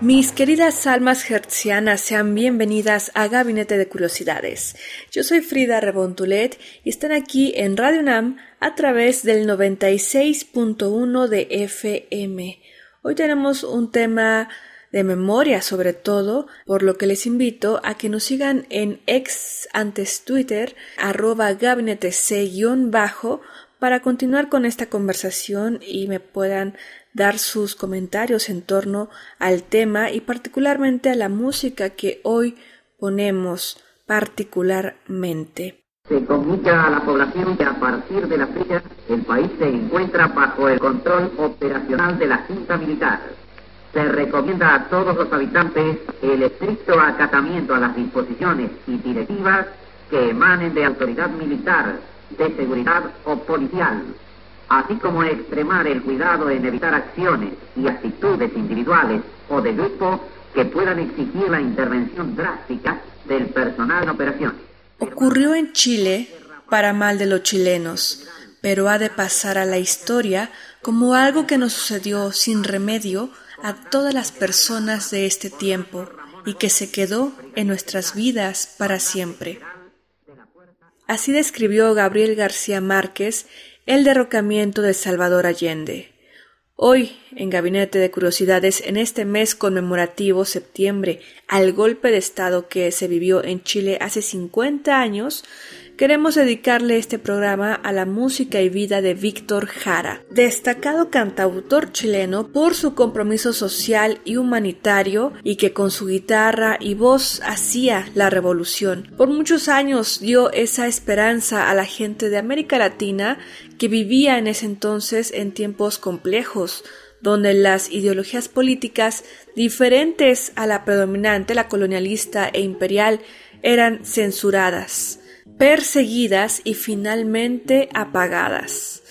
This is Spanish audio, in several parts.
Mis queridas almas hertzianas, sean bienvenidas a Gabinete de Curiosidades. Yo soy Frida Rebontulet y están aquí en Radio UNAM a través del 96.1 de FM. Hoy tenemos un tema de memoria sobre todo, por lo que les invito a que nos sigan en ex antes Twitter, arroba gabinete c-bajo, para continuar con esta conversación y me puedan dar sus comentarios en torno al tema y particularmente a la música que hoy ponemos particularmente. Se comunica a la población que a partir de la fecha el país se encuentra bajo el control operacional de la Junta Militar. Se recomienda a todos los habitantes el estricto acatamiento a las disposiciones y directivas que emanen de autoridad militar, de seguridad o policial así como extremar el cuidado en evitar acciones y actitudes individuales o de grupo que puedan exigir la intervención drástica del personal en operaciones. Ocurrió en Chile para mal de los chilenos, pero ha de pasar a la historia como algo que nos sucedió sin remedio a todas las personas de este tiempo y que se quedó en nuestras vidas para siempre. Así describió Gabriel García Márquez el derrocamiento de Salvador Allende. Hoy, en Gabinete de Curiosidades, en este mes conmemorativo septiembre al golpe de Estado que se vivió en Chile hace 50 años, queremos dedicarle este programa a la música y vida de Víctor Jara, destacado cantautor chileno por su compromiso social y humanitario y que con su guitarra y voz hacía la revolución. Por muchos años dio esa esperanza a la gente de América Latina que vivía en ese entonces en tiempos complejos, donde las ideologías políticas diferentes a la predominante, la colonialista e imperial, eran censuradas perseguidas y finalmente apagadas.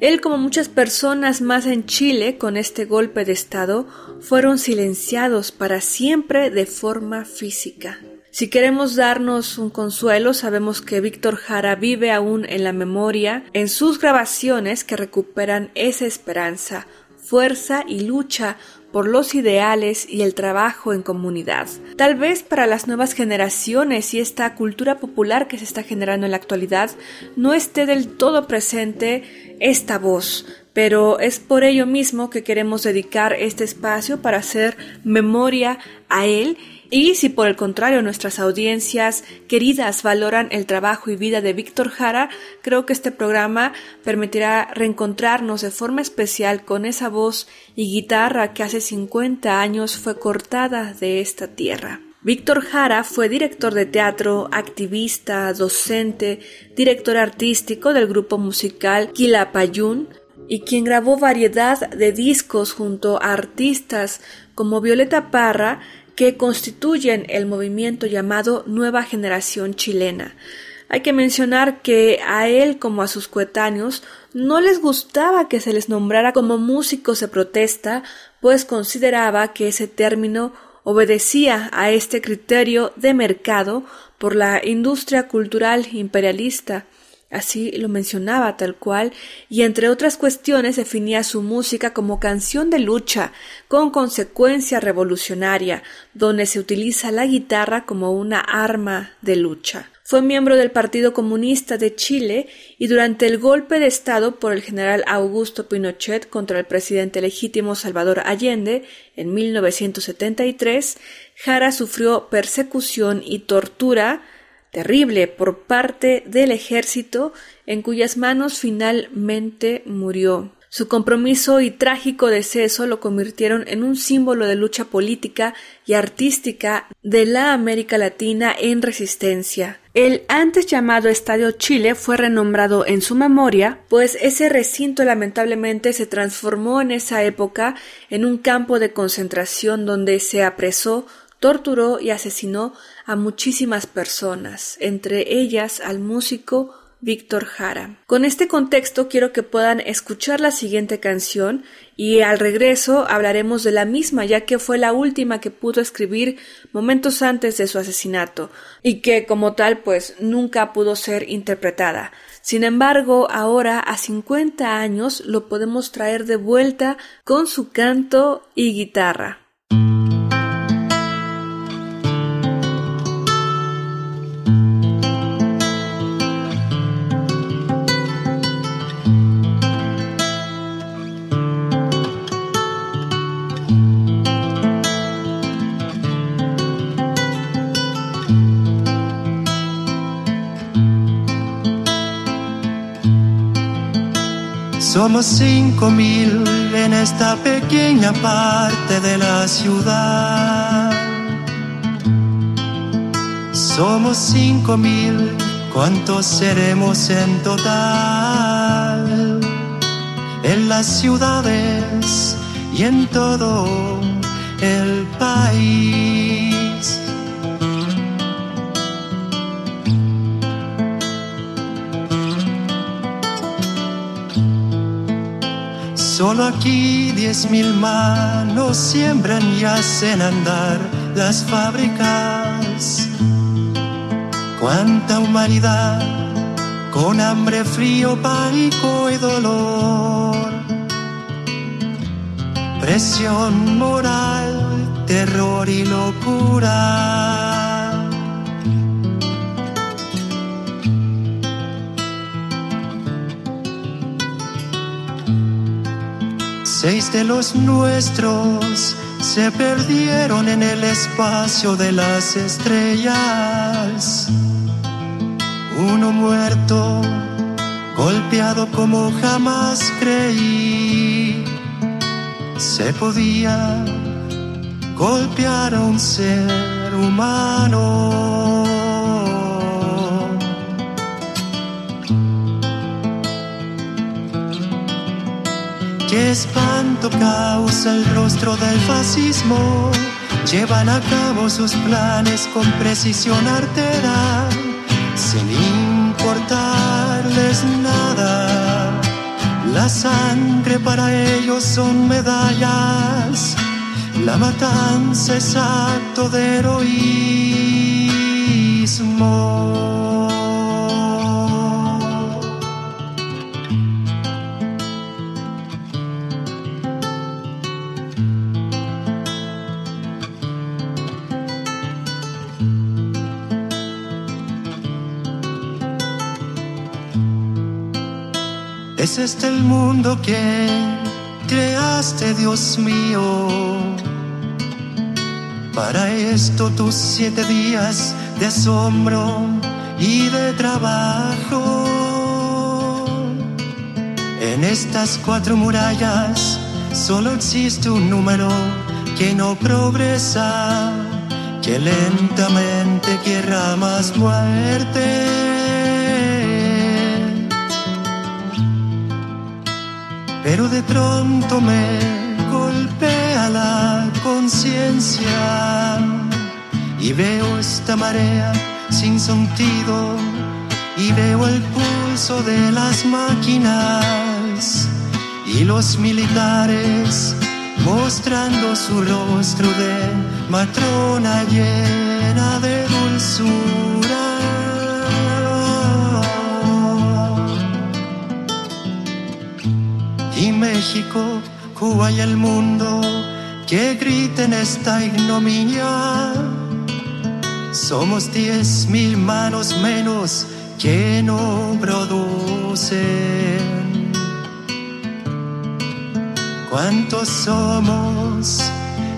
Él, como muchas personas más en Chile con este golpe de Estado, fueron silenciados para siempre de forma física. Si queremos darnos un consuelo, sabemos que Víctor Jara vive aún en la memoria, en sus grabaciones que recuperan esa esperanza, fuerza y lucha por los ideales y el trabajo en comunidad. Tal vez para las nuevas generaciones y esta cultura popular que se está generando en la actualidad no esté del todo presente esta voz, pero es por ello mismo que queremos dedicar este espacio para hacer memoria a él y si por el contrario nuestras audiencias queridas valoran el trabajo y vida de Víctor Jara, creo que este programa permitirá reencontrarnos de forma especial con esa voz y guitarra que hace 50 años fue cortada de esta tierra. Víctor Jara fue director de teatro, activista, docente, director artístico del grupo musical Quilapayún y quien grabó variedad de discos junto a artistas como Violeta Parra que constituyen el movimiento llamado Nueva Generación Chilena. Hay que mencionar que a él como a sus coetáneos no les gustaba que se les nombrara como músicos de protesta, pues consideraba que ese término obedecía a este criterio de mercado por la industria cultural imperialista Así lo mencionaba tal cual, y entre otras cuestiones definía su música como canción de lucha, con consecuencia revolucionaria, donde se utiliza la guitarra como una arma de lucha. Fue miembro del Partido Comunista de Chile y durante el golpe de Estado por el general Augusto Pinochet contra el presidente legítimo Salvador Allende en 1973, Jara sufrió persecución y tortura terrible por parte del ejército en cuyas manos finalmente murió. Su compromiso y trágico deceso lo convirtieron en un símbolo de lucha política y artística de la América Latina en resistencia. El antes llamado Estadio Chile fue renombrado en su memoria, pues ese recinto lamentablemente se transformó en esa época en un campo de concentración donde se apresó, torturó y asesinó a muchísimas personas, entre ellas al músico Víctor Jara. Con este contexto quiero que puedan escuchar la siguiente canción y al regreso hablaremos de la misma ya que fue la última que pudo escribir momentos antes de su asesinato y que como tal pues nunca pudo ser interpretada. Sin embargo, ahora a 50 años lo podemos traer de vuelta con su canto y guitarra. Somos cinco mil en esta pequeña parte de la ciudad. Somos cinco mil, ¿cuántos seremos en total? En las ciudades y en todo el país. Solo aquí diez mil manos siembran y hacen andar las fábricas. Cuánta humanidad con hambre, frío, pánico y dolor. Presión moral, terror y locura. Seis de los nuestros se perdieron en el espacio de las estrellas. Uno muerto, golpeado como jamás creí. Se podía golpear a un ser humano. Qué espanto causa el rostro del fascismo. Llevan a cabo sus planes con precisión artera, sin importarles nada. La sangre para ellos son medallas. La matanza es acto de heroísmo. Es este el mundo que creaste, Dios mío. Para esto tus siete días de asombro y de trabajo. En estas cuatro murallas solo existe un número que no progresa, que lentamente quiera más muerte. Pero de pronto me golpea la conciencia y veo esta marea sin sentido y veo el pulso de las máquinas y los militares mostrando su rostro de matrona llena de dulzura. México, Cuba y el mundo que griten esta ignominia. Somos diez mil manos menos que no producen. ¿Cuántos somos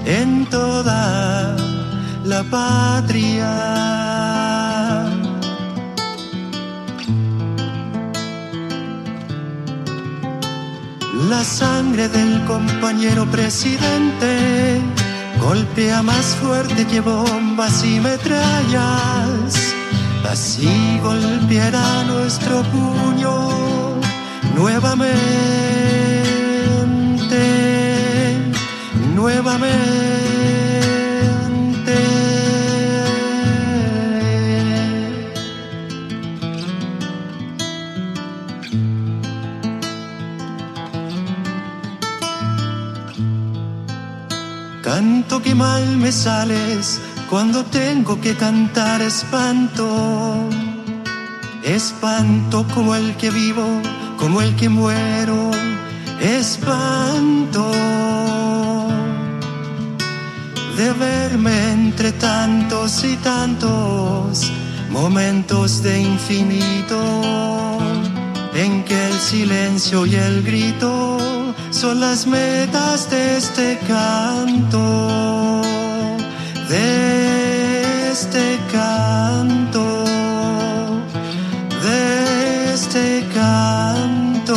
en toda la patria? La sangre del compañero presidente golpea más fuerte que bombas y metrallas. Así golpeará nuestro puño nuevamente, nuevamente. Canto que mal me sales cuando tengo que cantar espanto. Espanto como el que vivo, como el que muero. Espanto de verme entre tantos y tantos momentos de infinito en que el silencio y el grito son las metas de este canto, de este canto, de este canto.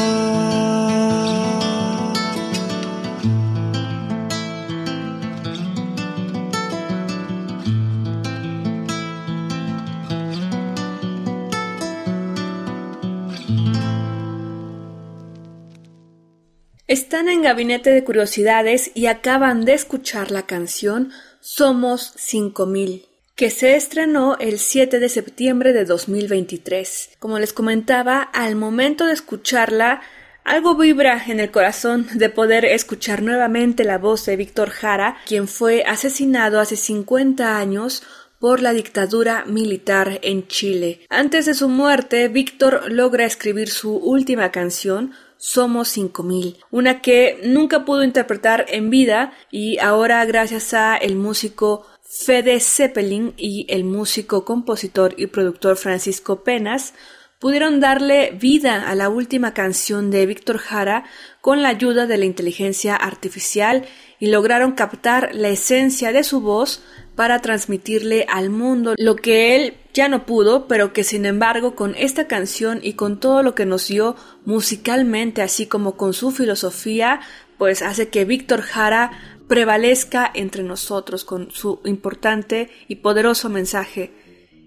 Están en Gabinete de Curiosidades y acaban de escuchar la canción Somos 5000, que se estrenó el 7 de septiembre de 2023. Como les comentaba, al momento de escucharla, algo vibra en el corazón de poder escuchar nuevamente la voz de Víctor Jara, quien fue asesinado hace 50 años por la dictadura militar en Chile. Antes de su muerte, Víctor logra escribir su última canción, somos 5000, una que nunca pudo interpretar en vida y ahora gracias a el músico Fede Zeppelin y el músico, compositor y productor Francisco Penas pudieron darle vida a la última canción de Víctor Jara con la ayuda de la inteligencia artificial y lograron captar la esencia de su voz para transmitirle al mundo lo que él ya no pudo, pero que sin embargo con esta canción y con todo lo que nos dio musicalmente, así como con su filosofía, pues hace que Víctor Jara prevalezca entre nosotros con su importante y poderoso mensaje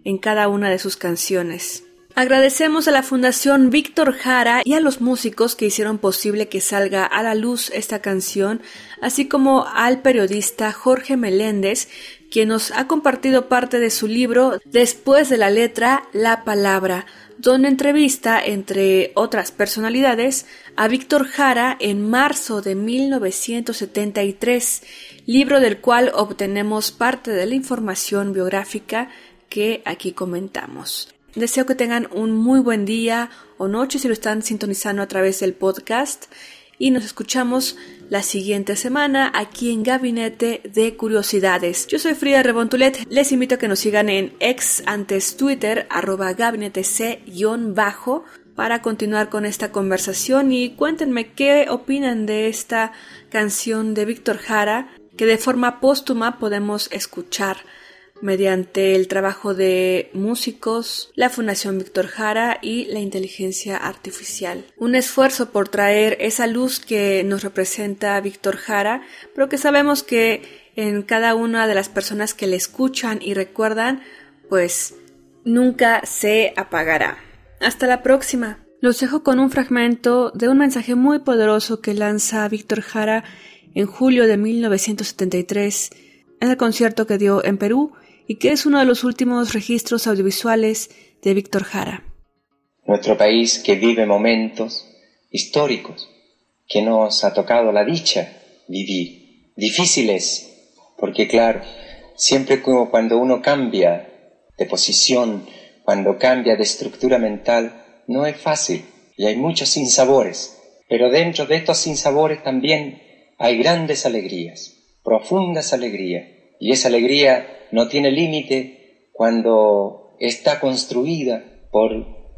en cada una de sus canciones. Agradecemos a la Fundación Víctor Jara y a los músicos que hicieron posible que salga a la luz esta canción, así como al periodista Jorge Meléndez, quien nos ha compartido parte de su libro Después de la letra, la palabra, donde entrevista, entre otras personalidades, a Víctor Jara en marzo de 1973, libro del cual obtenemos parte de la información biográfica que aquí comentamos. Deseo que tengan un muy buen día o noche si lo están sintonizando a través del podcast y nos escuchamos la siguiente semana aquí en Gabinete de Curiosidades. Yo soy Frida Rebontulet, les invito a que nos sigan en ex antes Twitter arroba gabinete c-bajo para continuar con esta conversación. Y cuéntenme qué opinan de esta canción de Víctor Jara que de forma póstuma podemos escuchar mediante el trabajo de músicos, la Fundación Víctor Jara y la inteligencia artificial. Un esfuerzo por traer esa luz que nos representa Víctor Jara, pero que sabemos que en cada una de las personas que le escuchan y recuerdan, pues nunca se apagará. Hasta la próxima. Los dejo con un fragmento de un mensaje muy poderoso que lanza Víctor Jara en julio de 1973 en el concierto que dio en Perú y que es uno de los últimos registros audiovisuales de Víctor Jara. Nuestro país que vive momentos históricos, que nos ha tocado la dicha vivir, difíciles, porque claro, siempre como cuando uno cambia de posición, cuando cambia de estructura mental, no es fácil y hay muchos sinsabores, pero dentro de estos sinsabores también hay grandes alegrías, profundas alegrías, y esa alegría no tiene límite cuando está construida por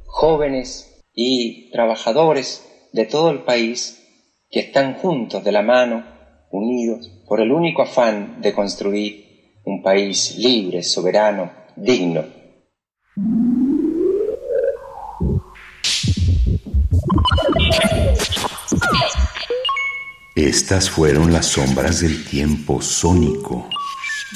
jóvenes y trabajadores de todo el país que están juntos de la mano, unidos, por el único afán de construir un país libre, soberano, digno. Estas fueron las sombras del tiempo sónico.